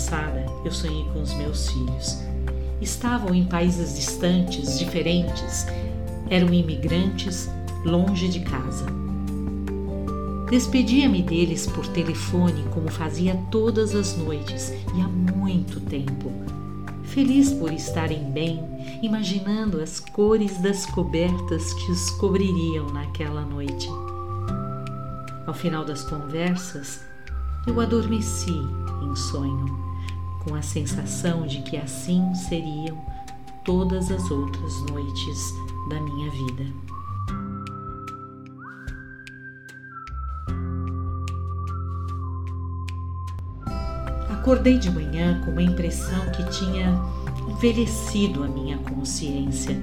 passada eu sonhei com os meus filhos. Estavam em países distantes, diferentes. Eram imigrantes, longe de casa. Despedia-me deles por telefone, como fazia todas as noites e há muito tempo. Feliz por estarem bem, imaginando as cores das cobertas que os cobririam naquela noite. Ao final das conversas, eu adormeci em sonho, com a sensação de que assim seriam todas as outras noites da minha vida. Acordei de manhã com uma impressão que tinha envelhecido a minha consciência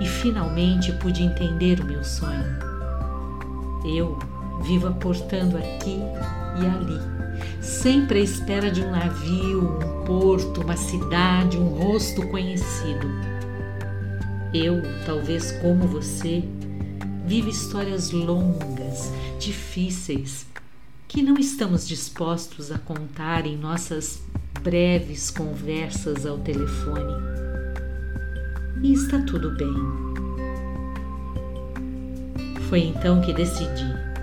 e finalmente pude entender o meu sonho. Eu vivo aportando aqui e ali sempre à espera de um navio, um porto, uma cidade, um rosto conhecido. Eu, talvez como você, vivo histórias longas, difíceis, que não estamos dispostos a contar em nossas breves conversas ao telefone. E está tudo bem. Foi então que decidi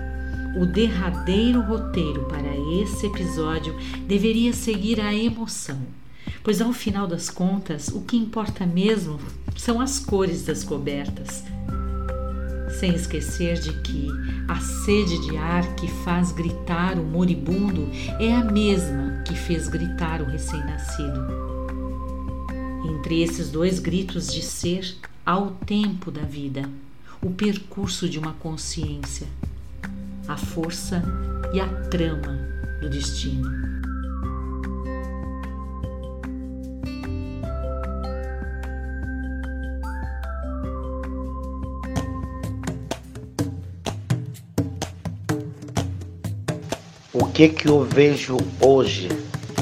o derradeiro roteiro para esse episódio deveria seguir a emoção, pois ao final das contas o que importa mesmo são as cores das cobertas. Sem esquecer de que a sede de ar que faz gritar o moribundo é a mesma que fez gritar o recém-nascido. Entre esses dois gritos de ser, há o tempo da vida, o percurso de uma consciência a força e a trama do destino. O que que eu vejo hoje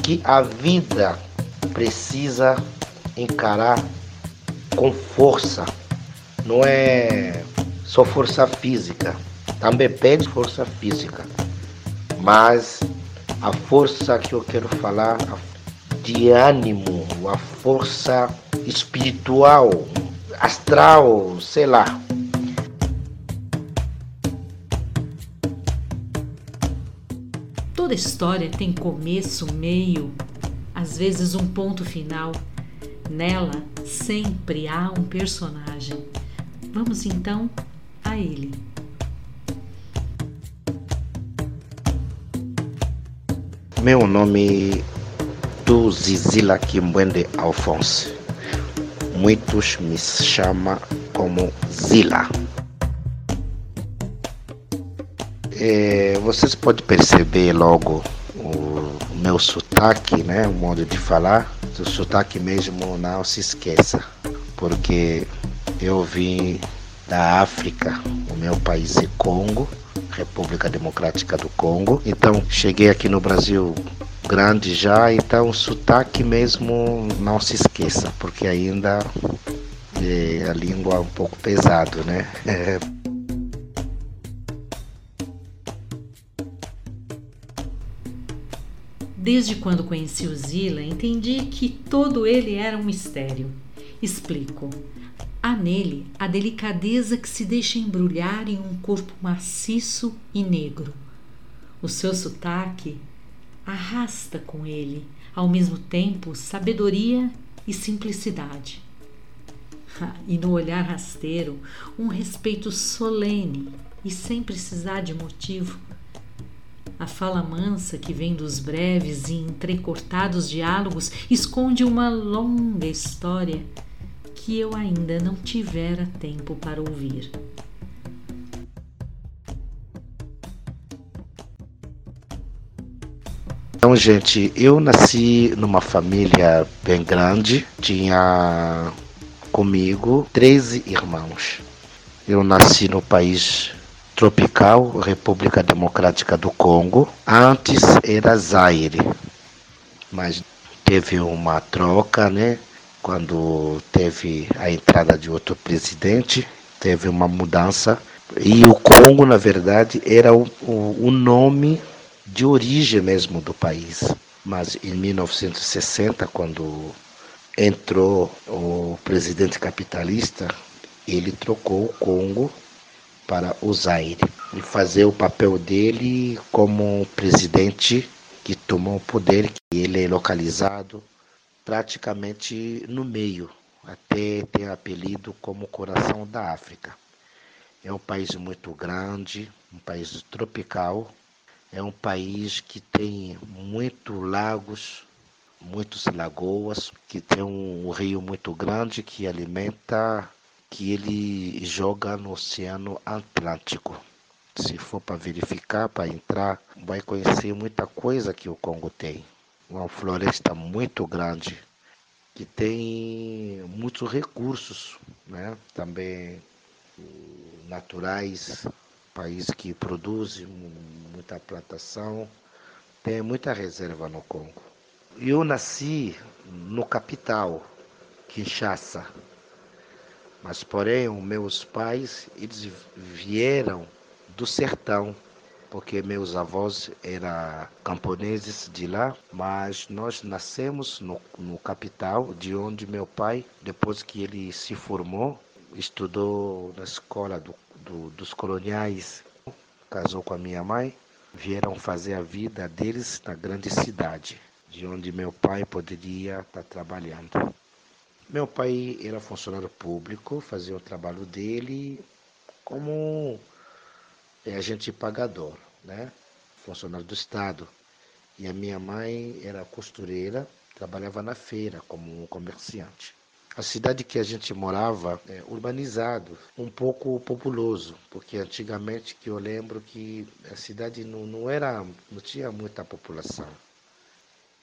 que a vida precisa encarar com força, não é só força física, também pede força física, mas a força que eu quero falar de ânimo, a força espiritual, astral, sei lá. Toda história tem começo, meio, às vezes um ponto final. Nela sempre há um personagem. Vamos então a ele. Meu nome é Zizila Kimbwende Alphonse. Muitos me chamam como Zila. É, vocês podem perceber logo o meu sotaque, né? O modo de falar. O sotaque mesmo não se esqueça, porque eu vim da África, o meu país é Congo, República Democrática do Congo. Então, cheguei aqui no Brasil grande já, então o sotaque mesmo não se esqueça, porque ainda é, a língua é um pouco pesado, né? Desde quando conheci o Zila, entendi que todo ele era um mistério. Explico. Há nele a delicadeza que se deixa embrulhar em um corpo maciço e negro. O seu sotaque arrasta com ele, ao mesmo tempo, sabedoria e simplicidade. E no olhar rasteiro, um respeito solene e sem precisar de motivo. A fala mansa que vem dos breves e entrecortados diálogos esconde uma longa história que eu ainda não tivera tempo para ouvir. Então, gente, eu nasci numa família bem grande, tinha comigo 13 irmãos. Eu nasci no país tropical, República Democrática do Congo. Antes era Zaire, mas teve uma troca, né? Quando teve a entrada de outro presidente, teve uma mudança. E o Congo, na verdade, era o, o, o nome de origem mesmo do país. mas em 1960, quando entrou o presidente capitalista, ele trocou o Congo para o Zaire e fazer o papel dele como presidente que tomou o poder, que ele é localizado praticamente no meio, até ter apelido como coração da África. É um país muito grande, um país tropical, é um país que tem muitos lagos, muitas lagoas, que tem um rio muito grande que alimenta, que ele joga no Oceano Atlântico. Se for para verificar, para entrar, vai conhecer muita coisa que o Congo tem. Uma floresta muito grande, que tem muitos recursos, né? também naturais, país que produz muita plantação, tem muita reserva no Congo. Eu nasci no capital, Kinshasa, mas porém os meus pais eles vieram do sertão, porque meus avós eram camponeses de lá, mas nós nascemos no, no capital, de onde meu pai, depois que ele se formou, estudou na escola do, do, dos coloniais, casou com a minha mãe, vieram fazer a vida deles na grande cidade, de onde meu pai poderia estar trabalhando. Meu pai era funcionário público, fazia o trabalho dele como agente pagador, né? funcionário do Estado. E a minha mãe era costureira, trabalhava na feira como um comerciante. A cidade que a gente morava é urbanizado, um pouco populoso, porque antigamente que eu lembro que a cidade não, não era, não tinha muita população.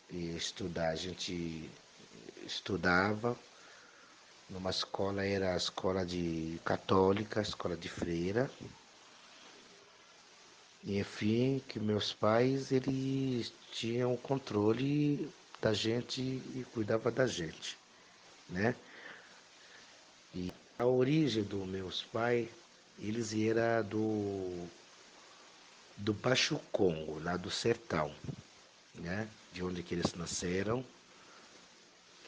E estudar, a gente estudava numa escola, era a escola de católica, escola de freira. E enfim, que meus pais eles tinham o controle da gente e cuidava da gente né? E a origem dos meus pais, eles eram do, do Baixo Congo, lá do sertão, né? De onde que eles nasceram,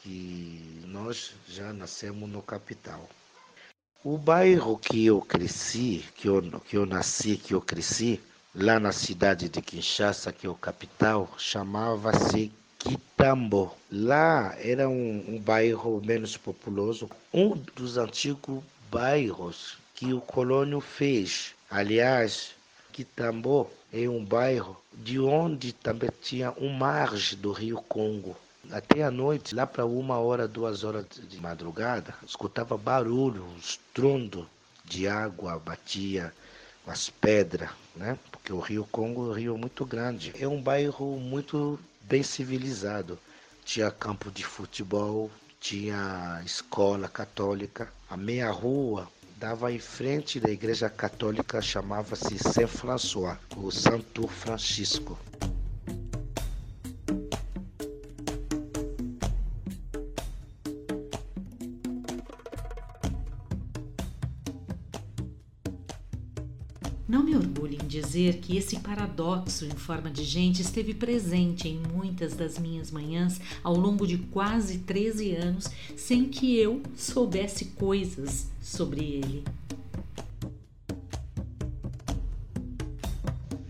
que nós já nascemos no capital. O bairro que eu cresci, que eu, que eu nasci, que eu cresci, lá na cidade de Kinshasa, que é o capital, chamava-se Quitambo. Lá era um, um bairro menos populoso, um dos antigos bairros que o colônio fez. Aliás, Quitambo é um bairro de onde também tinha um margem do rio Congo. Até a noite, lá para uma hora, duas horas de madrugada, escutava barulho, um estrondo de água batia as pedras, né? Porque o Rio Congo é um rio muito grande. É um bairro muito bem civilizado. Tinha campo de futebol, tinha escola católica. A meia rua dava em frente da igreja católica, chamava-se Saint François, o Santo Francisco. Dizer que esse paradoxo em forma de gente esteve presente em muitas das minhas manhãs ao longo de quase 13 anos sem que eu soubesse coisas sobre ele.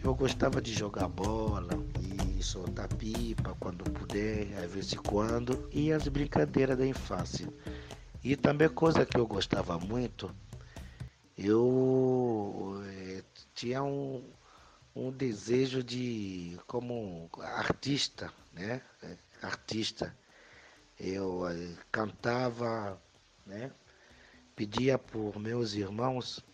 Eu gostava de jogar bola e soltar pipa quando puder, às vezes quando, e as brincadeiras da infância. E também coisa que eu gostava muito eu é, tinha um, um desejo de, como artista, né? Eh, artista. Eu é, cantava, né? Pedia por meus irmãos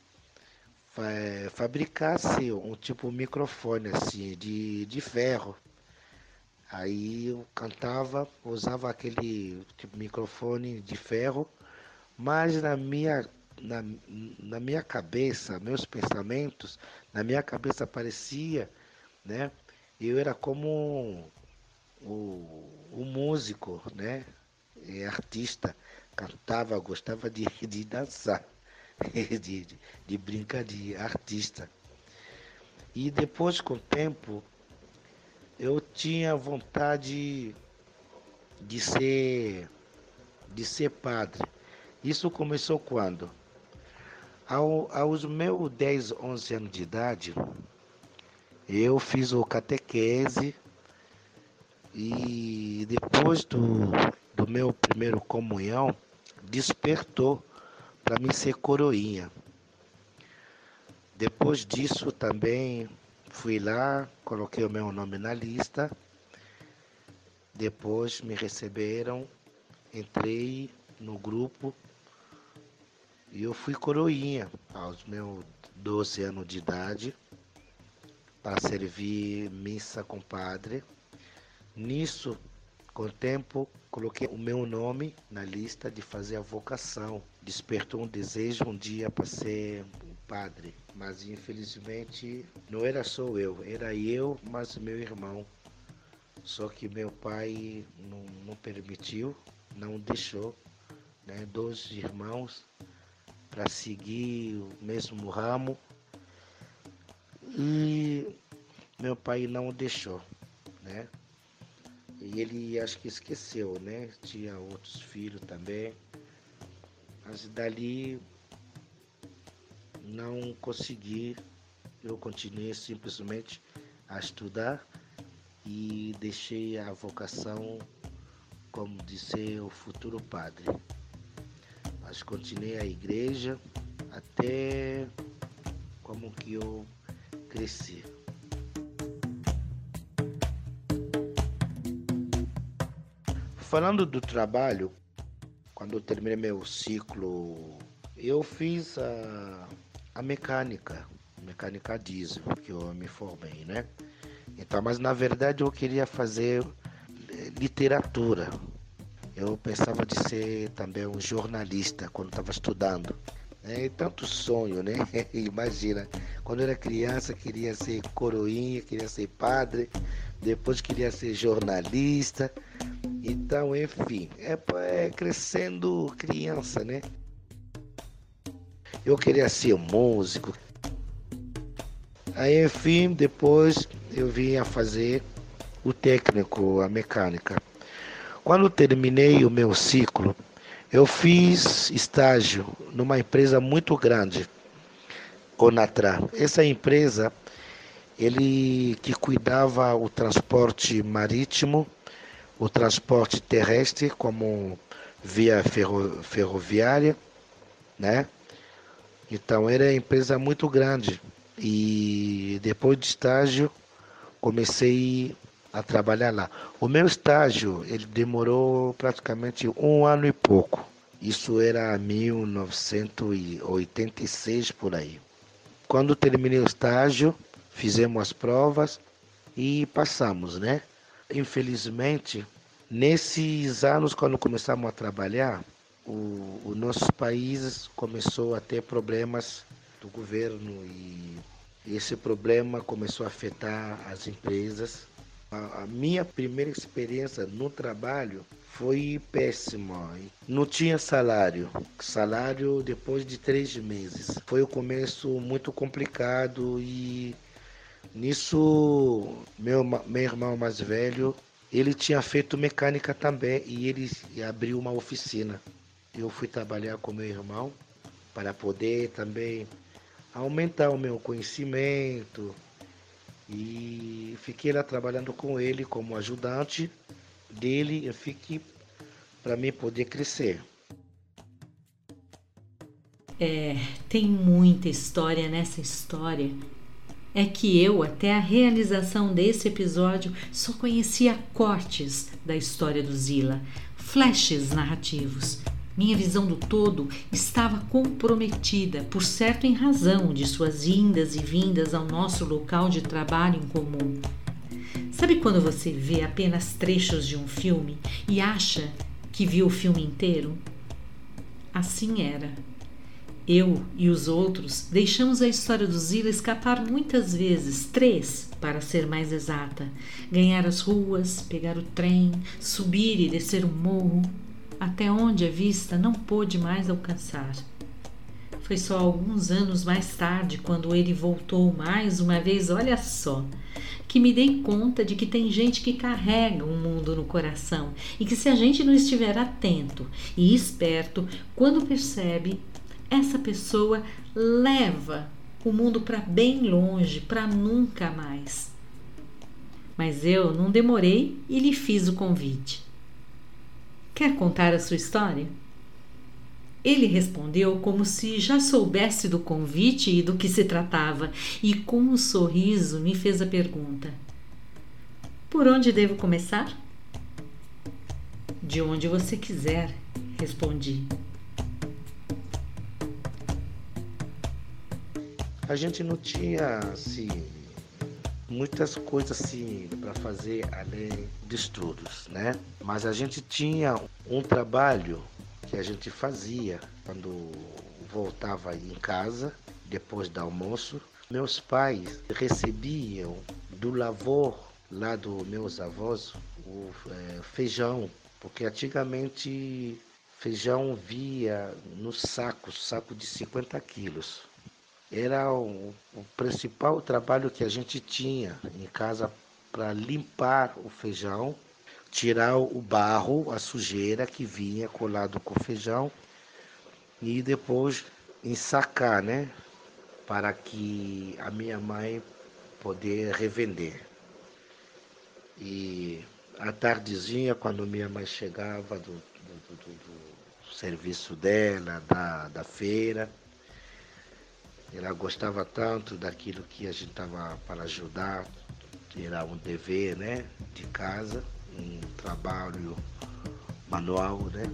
fa fabricasse um tipo de microfone assim, de, de ferro. Aí eu cantava, usava aquele tipo microfone de ferro, mas na minha na, na minha cabeça, meus pensamentos, na minha cabeça aparecia, né? Eu era como o, o músico, né? E artista, cantava, gostava de, de dançar, de, de, de brincar de artista. E depois, com o tempo, eu tinha vontade de ser de ser padre. Isso começou quando? Ao, aos meus 10, 11 anos de idade, eu fiz o catequese e depois do, do meu primeiro comunhão, despertou para mim ser coroinha. Depois disso também fui lá, coloquei o meu nome na lista. Depois me receberam, entrei no grupo e eu fui coroinha aos meus 12 anos de idade para servir missa com padre. Nisso, com o tempo, coloquei o meu nome na lista de fazer a vocação. Despertou um desejo um dia para ser padre, mas infelizmente não era só eu, era eu, mas meu irmão. Só que meu pai não, não permitiu, não deixou, né? Dois irmãos para seguir o mesmo ramo e meu pai não deixou, né? E ele acho que esqueceu, né? Tinha outros filhos também. Mas dali não consegui. Eu continuei simplesmente a estudar e deixei a vocação como de ser o futuro padre. Mas continuei a igreja até como que eu cresci. Falando do trabalho, quando eu terminei meu ciclo, eu fiz a, a mecânica, mecânica diesel, que eu me formei, né? Então, mas na verdade eu queria fazer eh, literatura. Eu pensava de ser também um jornalista quando estava estudando. É tanto sonho, né? Imagina, quando eu era criança queria ser coroinha, queria ser padre, depois queria ser jornalista. Então, enfim, é, é crescendo criança, né? Eu queria ser músico. Aí, enfim, depois eu vim a fazer o técnico, a mecânica. Quando terminei o meu ciclo, eu fiz estágio numa empresa muito grande, Conatra. Essa empresa, ele que cuidava o transporte marítimo o transporte terrestre como via ferro, ferroviária, né? Então era uma empresa muito grande e depois de estágio comecei a trabalhar lá. O meu estágio ele demorou praticamente um ano e pouco. Isso era 1986 por aí. Quando terminei o estágio, fizemos as provas e passamos, né? Infelizmente, nesses anos, quando começamos a trabalhar, o, o nosso país começou a ter problemas do governo e esse problema começou a afetar as empresas. A, a minha primeira experiência no trabalho foi péssima. Não tinha salário. Salário depois de três meses. Foi o começo muito complicado e Nisso, meu, meu irmão mais velho, ele tinha feito mecânica também e ele abriu uma oficina. Eu fui trabalhar com meu irmão para poder também aumentar o meu conhecimento e fiquei lá trabalhando com ele como ajudante dele. Eu fiquei para mim poder crescer. É, tem muita história nessa história é que eu, até a realização desse episódio, só conhecia cortes da história do Zila, flashes narrativos. Minha visão do todo estava comprometida, por certo em razão de suas indas e vindas ao nosso local de trabalho em comum. Sabe quando você vê apenas trechos de um filme e acha que viu o filme inteiro? Assim era. Eu e os outros deixamos a história do Zila escapar muitas vezes, três, para ser mais exata. Ganhar as ruas, pegar o trem, subir e descer o morro, até onde a vista não pôde mais alcançar. Foi só alguns anos mais tarde, quando ele voltou mais uma vez, olha só, que me dei conta de que tem gente que carrega um mundo no coração e que se a gente não estiver atento e esperto, quando percebe, essa pessoa leva o mundo para bem longe, para nunca mais. Mas eu não demorei e lhe fiz o convite. Quer contar a sua história? Ele respondeu como se já soubesse do convite e do que se tratava, e com um sorriso me fez a pergunta: Por onde devo começar? De onde você quiser, respondi. A gente não tinha assim muitas coisas assim para fazer além de estudos, né? Mas a gente tinha um trabalho que a gente fazia quando voltava em casa depois do almoço. Meus pais recebiam do lavor lá dos meus avós o é, feijão, porque antigamente feijão via no saco, saco de 50 quilos. Era o, o principal trabalho que a gente tinha em casa para limpar o feijão tirar o barro, a sujeira que vinha colado com o feijão e depois ensacar, né? Para que a minha mãe poder revender. E à tardezinha, quando minha mãe chegava do, do, do, do serviço dela, da, da feira, ela gostava tanto daquilo que a gente estava para ajudar, era um dever né, de casa um trabalho manual, né?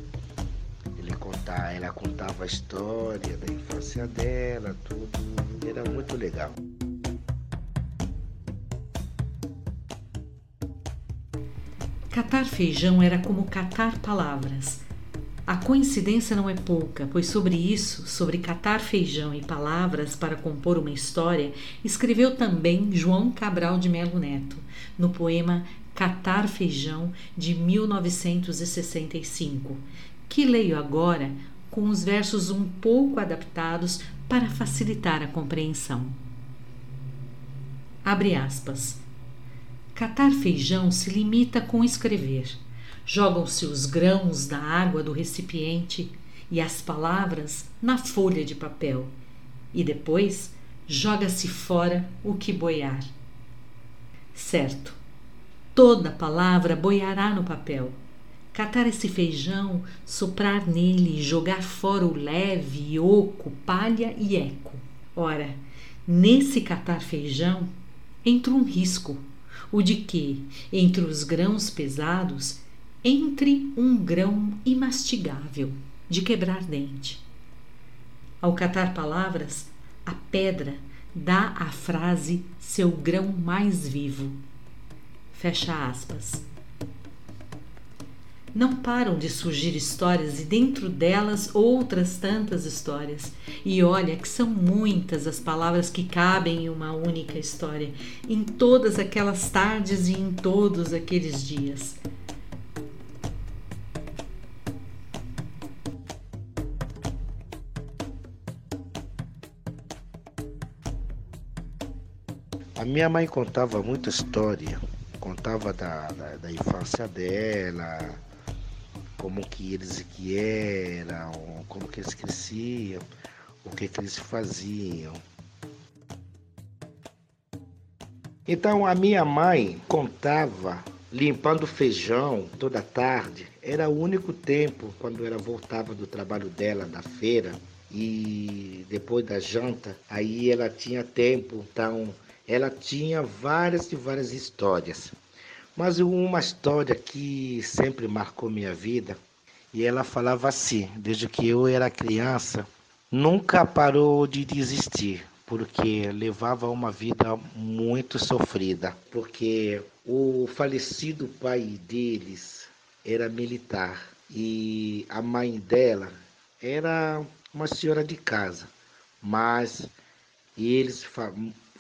Ele contar, ela contava a história da infância dela, tudo, era muito legal. Catar feijão era como catar palavras. A coincidência não é pouca, pois sobre isso, sobre catar feijão e palavras para compor uma história, escreveu também João Cabral de Melo Neto, no poema Catar Feijão, de 1965, que leio agora com os versos um pouco adaptados para facilitar a compreensão. Abre aspas. Catar feijão se limita com escrever. Jogam-se os grãos da água do recipiente e as palavras na folha de papel, e depois joga-se fora o que boiar. Certo, Toda palavra boiará no papel. Catar esse feijão, soprar nele, jogar fora o leve, oco, palha e eco. Ora, nesse catar feijão entra um risco, o de que, entre os grãos pesados, entre um grão imastigável, de quebrar dente. Ao catar palavras, a pedra dá à frase seu grão mais vivo Fecha aspas. Não param de surgir histórias e dentro delas outras tantas histórias. E olha que são muitas as palavras que cabem em uma única história, em todas aquelas tardes e em todos aqueles dias. A minha mãe contava muita história contava da, da, da, infância dela, como que eles que eram, como que eles cresciam, o que, que eles faziam. Então a minha mãe contava limpando feijão toda tarde. Era o único tempo quando ela voltava do trabalho dela da feira e depois da janta, aí ela tinha tempo, então ela tinha várias e várias histórias. Mas uma história que sempre marcou minha vida, e ela falava assim, desde que eu era criança, nunca parou de desistir, porque levava uma vida muito sofrida, porque o falecido pai deles era militar e a mãe dela era uma senhora de casa, mas eles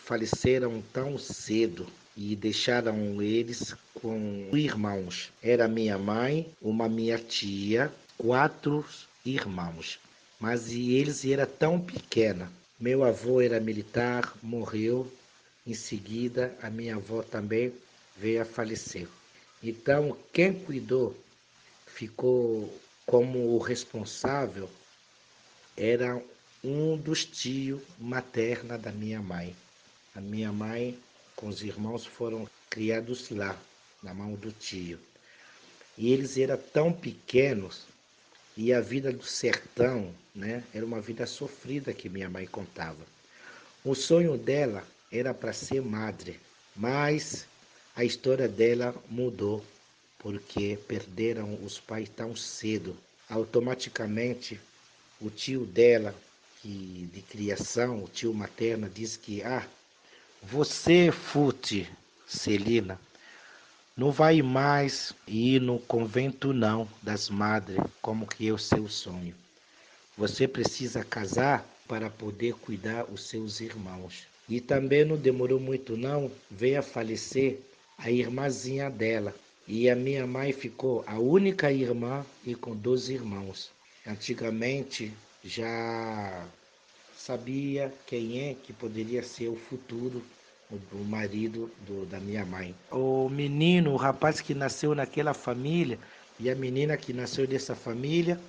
faleceram tão cedo e deixaram eles com irmãos. Era minha mãe, uma minha tia, quatro irmãos. Mas eles eram tão pequena. Meu avô era militar, morreu em seguida a minha avó também veio a falecer. Então, quem cuidou ficou como o responsável era um dos tios materna da minha mãe. A minha mãe com os irmãos foram criados lá, na mão do tio. E eles eram tão pequenos e a vida do sertão, né, era uma vida sofrida que minha mãe contava. O sonho dela era para ser madre, mas a história dela mudou porque perderam os pais tão cedo. Automaticamente, o tio dela, que de criação, o tio materno, disse que ah, você, Fute, Celina, não vai mais ir no convento não das madres, como que é o seu sonho. Você precisa casar para poder cuidar os seus irmãos. E também não demorou muito não, veio a falecer a irmãzinha dela. E a minha mãe ficou a única irmã e com dois irmãos. Antigamente já sabia quem é que poderia ser o futuro do marido do, da minha mãe. O menino, o rapaz que nasceu naquela família e a menina que nasceu dessa família,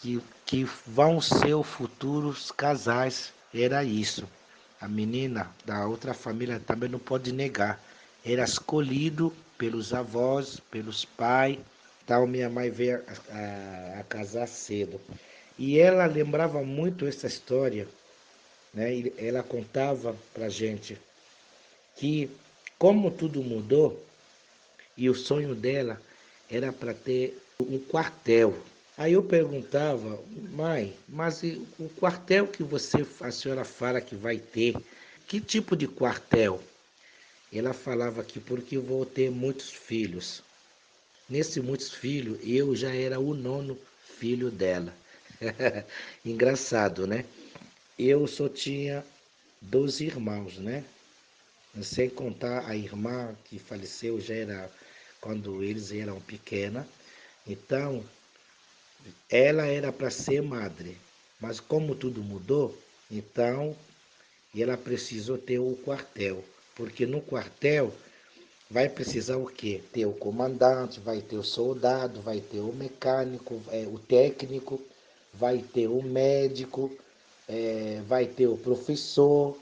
que, que vão ser os futuros casais, era isso. A menina da outra família também não pode negar. Era escolhido pelos avós, pelos pais. Então minha mãe veio a, a, a casar cedo. E ela lembrava muito essa história, né? ela contava para gente que, como tudo mudou, e o sonho dela era para ter um quartel. Aí eu perguntava, mãe, mas o quartel que você, a senhora fala que vai ter, que tipo de quartel? Ela falava que porque vou ter muitos filhos. Nesse muitos filhos, eu já era o nono filho dela. Engraçado, né? Eu só tinha dois irmãos, né? Sem contar a irmã que faleceu já era quando eles eram pequenas. Então, ela era para ser madre, mas como tudo mudou, então ela precisou ter o quartel, porque no quartel vai precisar o quê? Ter o comandante, vai ter o soldado, vai ter o mecânico, é, o técnico, vai ter o médico, é, vai ter o professor,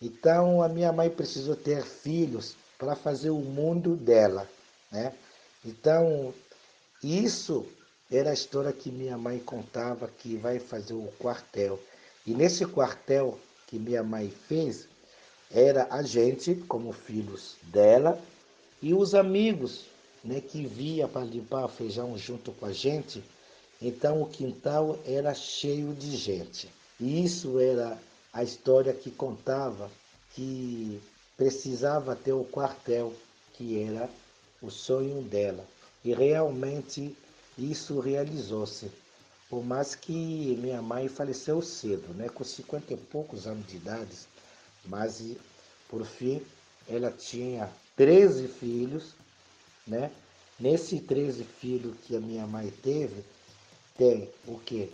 então a minha mãe precisou ter filhos para fazer o mundo dela, né? Então isso era a história que minha mãe contava que vai fazer o quartel. E nesse quartel que minha mãe fez, era a gente como filhos dela e os amigos, né, que via para limpar feijão junto com a gente. Então o quintal era cheio de gente. E isso era a história que contava que precisava ter o quartel, que era o sonho dela. E realmente isso realizou-se. Por mais que minha mãe faleceu cedo, né, com 50 e poucos anos de idade, mas por fim ela tinha 13 filhos, né? Nesse 13 filhos que a minha mãe teve, tem o quê?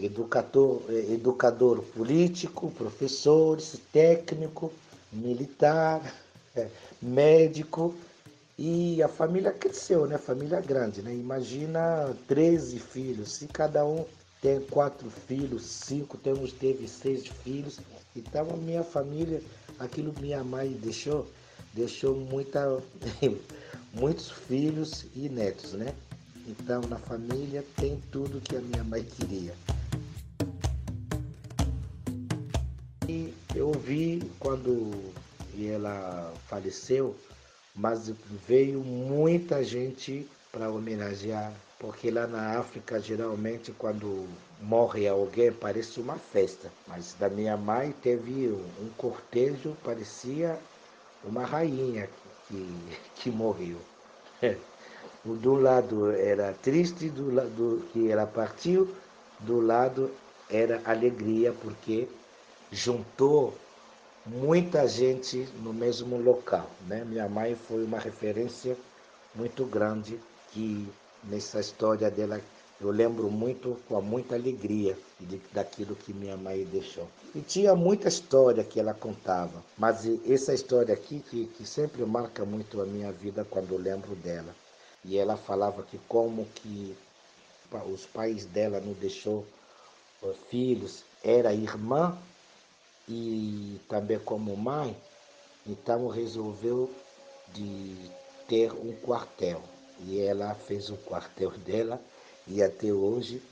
educador, eh, educador político, professores, técnico, militar, eh, médico, e a família cresceu, né? Família grande, né? Imagina 13 filhos, se cada um tem quatro filhos, cinco, temos teve seis filhos. Então a minha família, aquilo minha mãe deixou, deixou muita, muitos filhos e netos, né? Então na família tem tudo que a minha mãe queria. E eu vi quando ela faleceu, mas veio muita gente para homenagear, porque lá na África geralmente quando morre alguém parece uma festa, mas da minha mãe teve um cortejo, parecia uma rainha que, que morreu. Do lado era triste, do lado que ela partiu, do lado era alegria, porque juntou muita gente no mesmo local. Né? Minha mãe foi uma referência muito grande que nessa história dela eu lembro muito, com muita alegria de, daquilo que minha mãe deixou. E tinha muita história que ela contava, mas essa história aqui que, que sempre marca muito a minha vida quando lembro dela. E ela falava que como que os pais dela não deixou filhos, era irmã e também como mãe, então resolveu de ter um quartel. E ela fez o quartel dela e até hoje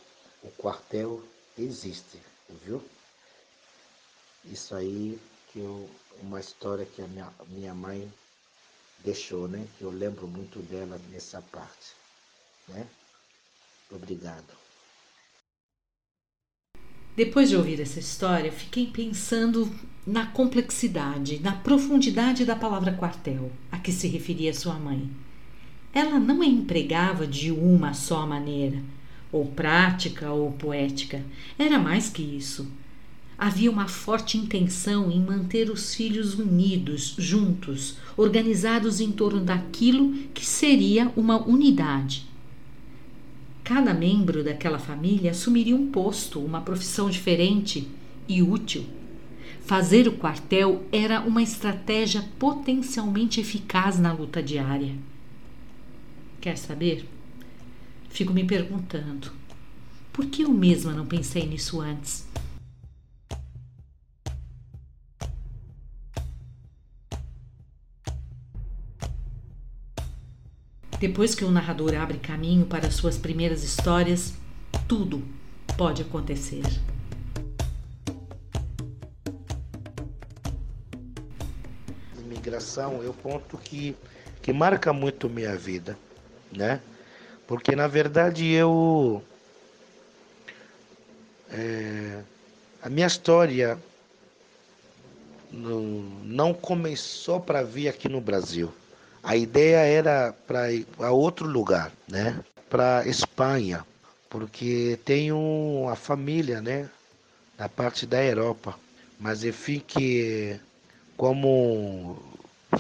o quartel existe, viu? Isso aí que eu, uma história que a minha, minha mãe deixou, né? Eu lembro muito dela nessa parte, né? Obrigado. Depois de ouvir essa história, fiquei pensando na complexidade, na profundidade da palavra quartel a que se referia sua mãe. Ela não a empregava de uma só maneira, ou prática ou poética. Era mais que isso. Havia uma forte intenção em manter os filhos unidos, juntos, organizados em torno daquilo que seria uma unidade. Cada membro daquela família assumiria um posto, uma profissão diferente e útil. Fazer o quartel era uma estratégia potencialmente eficaz na luta diária. Quer saber? Fico me perguntando: por que eu mesma não pensei nisso antes? Depois que o narrador abre caminho para suas primeiras histórias, tudo pode acontecer. Imigração é o ponto que, que marca muito minha vida né? Porque na verdade eu é, a minha história não, não começou para vir aqui no Brasil. A ideia era para ir a outro lugar, né? Para Espanha, porque tenho a família, né? Na parte da Europa. Mas enfim que como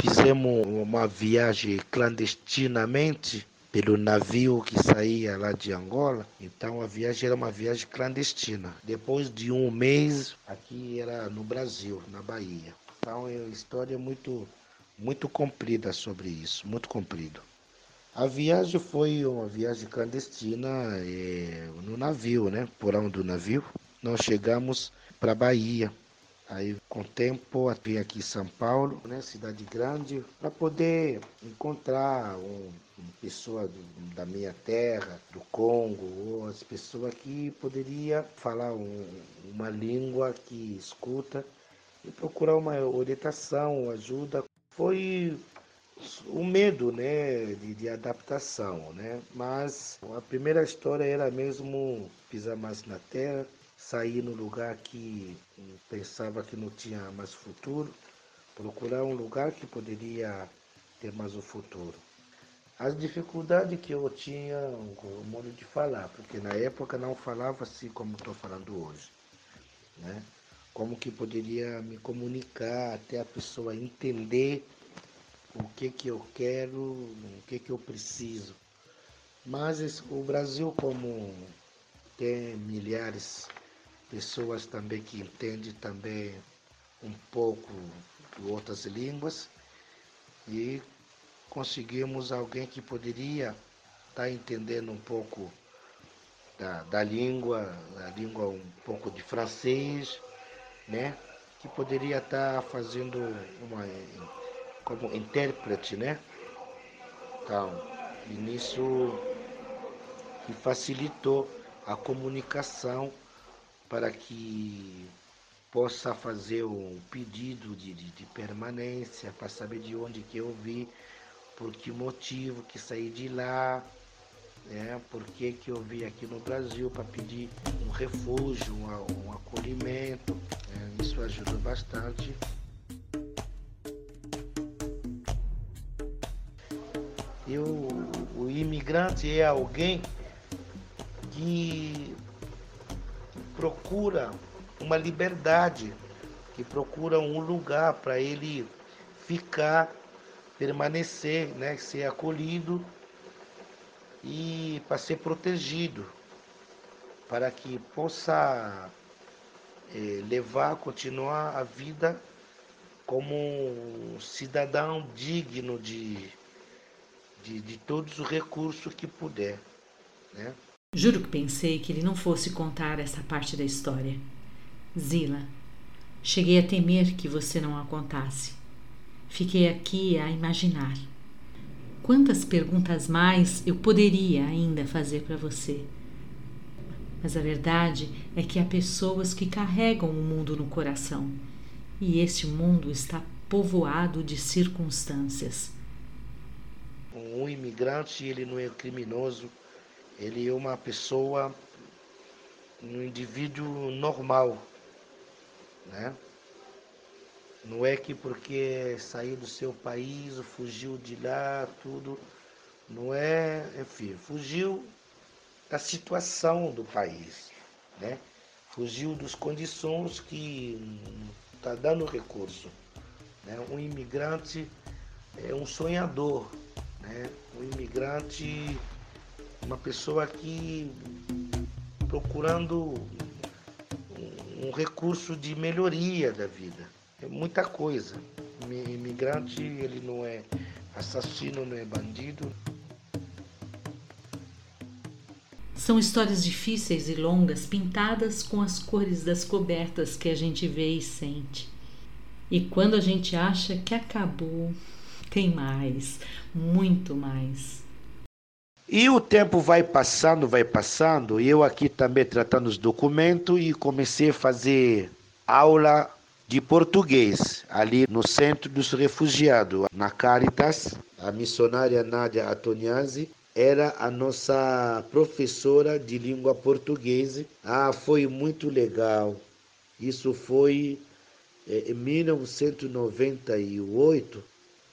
fizemos uma viagem clandestinamente, pelo navio que saía lá de Angola. Então a viagem era uma viagem clandestina. Depois de um mês, aqui era no Brasil, na Bahia. Então é uma história muito, muito comprida sobre isso, muito comprido. A viagem foi uma viagem clandestina é, no navio, né? Porão do navio. Nós chegamos para Bahia. Aí, com o tempo, vim aqui em São Paulo, né, cidade grande, para poder encontrar um, uma pessoa do, da minha terra, do Congo, ou as pessoas que poderia falar um, uma língua que escuta e procurar uma orientação, ajuda. Foi o medo né, de, de, adaptação, né? mas a primeira história era mesmo pisar mais na terra, sair no lugar que pensava que não tinha mais futuro, procurar um lugar que poderia ter mais o futuro. As dificuldades que eu tinha o modo de falar, porque na época não falava assim como estou falando hoje. Né? Como que poderia me comunicar até a pessoa entender o que, que eu quero, o que, que eu preciso. Mas o Brasil, como tem milhares pessoas também que entendem também um pouco de outras línguas e conseguimos alguém que poderia estar tá entendendo um pouco da, da língua, da língua um pouco de francês, né? Que poderia estar tá fazendo uma como intérprete, né? Então, e nisso que facilitou a comunicação para que possa fazer um pedido de, de, de, permanência, para saber de onde que eu vi, por que motivo que saí de lá, né? por que, que eu vim aqui no Brasil para pedir um refúgio, um, um acolhimento. Isso ajuda bastante. E o, o imigrante é alguém que procura uma liberdade, que procura um lugar para ele ficar, permanecer, né, ser acolhido e para ser protegido, para que possa é, levar, continuar a vida como um cidadão digno de, de, de todos os recursos que puder. Né? Juro que pensei que ele não fosse contar essa parte da história. Zila, cheguei a temer que você não a contasse. Fiquei aqui a imaginar. Quantas perguntas mais eu poderia ainda fazer para você? Mas a verdade é que há pessoas que carregam o mundo no coração, e este mundo está povoado de circunstâncias. Um imigrante, ele não é criminoso, ele é uma pessoa, um indivíduo normal, né? Não é que porque saiu do seu país, fugiu de lá, tudo. Não é, enfim, fugiu da situação do país, né? Fugiu das condições que está dando recurso. Né? Um imigrante é um sonhador, né? Um imigrante uma pessoa que procurando um, recurso de melhoria da vida. É muita coisa. Imigrante, ele não é assassino, não é bandido. São histórias difíceis e longas, pintadas com as cores das cobertas que a gente vê e sente. E quando a gente acha que acabou, tem mais, muito mais. E o tempo vai passando, vai passando, e eu aqui também tratando os documentos e comecei a fazer aula de português ali no Centro dos Refugiados, na Caritas. A missionária Nádia Antoniazzi era a nossa professora de língua portuguesa. Ah, foi muito legal. Isso foi é, em 1998,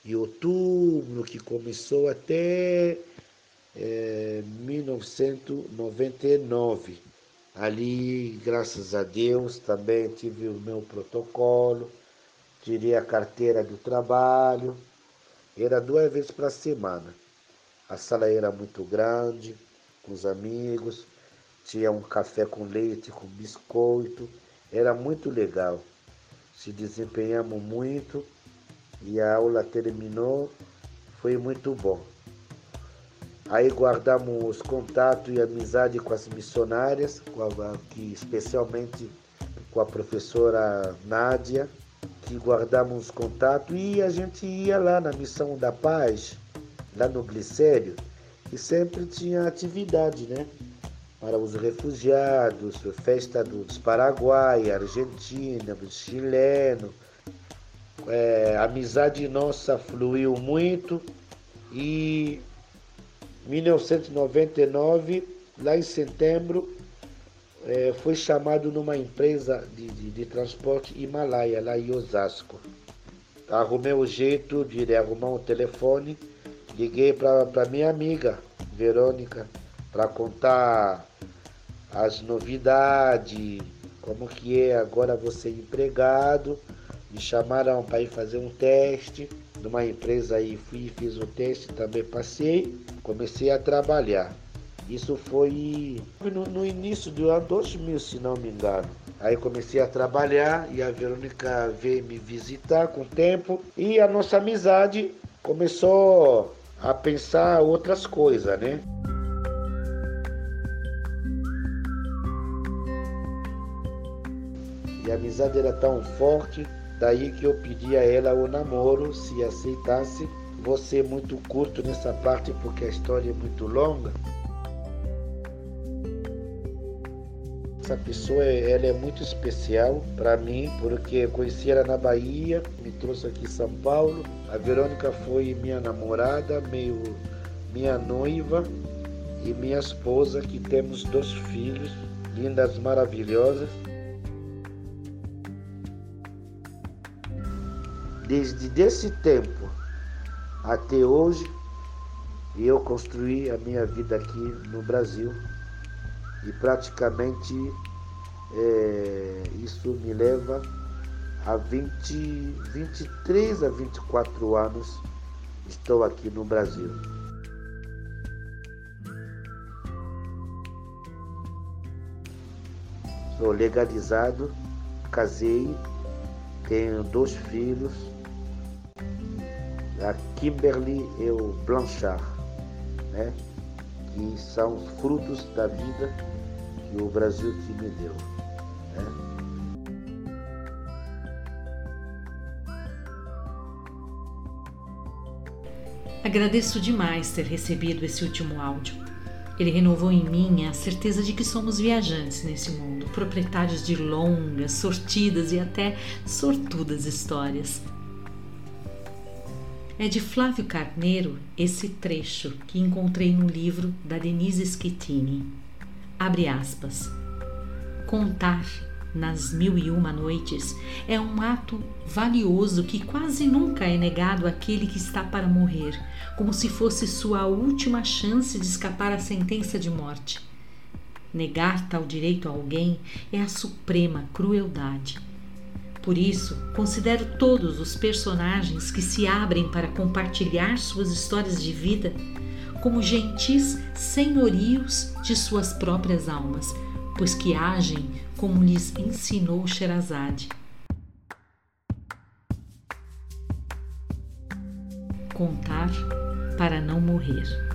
em outubro, que começou até é, 1999. Ali, graças a Deus, também tive o meu protocolo, tirei a carteira do trabalho. Era duas vezes para semana. A sala era muito grande, com os amigos, tinha um café com leite, com biscoito. Era muito legal. Se desempenhamos muito e a aula terminou. Foi muito bom. Aí guardamos contato e amizade com as missionárias, com a, que, especialmente com a professora Nádia, que guardamos contato e a gente ia lá na Missão da Paz, lá no Glicério, e sempre tinha atividade, né? Para os refugiados, festa dos Paraguai, Argentina, dos chilenos. É, a amizade nossa fluiu muito e 1999, lá em setembro, é, foi chamado numa empresa de, de, de, transporte Himalaia, lá em Osasco. Arrumei o jeito de arrumar um telefone, liguei para minha amiga, Verônica, para contar as novidades, como que é agora você empregado. Me chamaram para ir fazer um teste numa empresa aí, fui fiz o teste, também passei, comecei a trabalhar. Isso foi no, no, início do ano 2000, se não me engano. Aí comecei a trabalhar e a Verônica veio me visitar com o tempo e a nossa amizade começou a pensar outras coisas, né? E a amizade era tão forte Daí que eu pedi a ela o namoro, se aceitasse. Ser muito curto nessa parte porque a história é muito longa. Essa pessoa ela é muito especial para mim porque eu conheci ela na Bahia, me trouxe aqui em São Paulo. A Verônica foi minha namorada, meio minha noiva e minha esposa, que temos dois filhos lindas, maravilhosas. Desde esse tempo até hoje, eu construí a minha vida aqui no Brasil e praticamente é, isso me leva a 20, 23 a 24 anos estou aqui no Brasil. sou legalizado, casei, tenho dois filhos, a Kimberly e o Blanchard, né? Que são frutos da vida que o Brasil te me deu. Né? Agradeço demais ter recebido esse último áudio. Ele renovou em mim a certeza de que somos viajantes nesse mundo, proprietários de longas, sortidas e até sortudas histórias. É de Flávio Carneiro esse trecho que encontrei no livro da Denise Schettini. Abre aspas. Contar nas mil e uma noites é um ato valioso que quase nunca é negado àquele que está para morrer, como se fosse sua última chance de escapar à sentença de morte. Negar tal direito a alguém é a suprema crueldade. Por isso, considero todos os personagens que se abrem para compartilhar suas histórias de vida como gentis senhorios de suas próprias almas, pois que agem como lhes ensinou Sherazade. Contar para não morrer.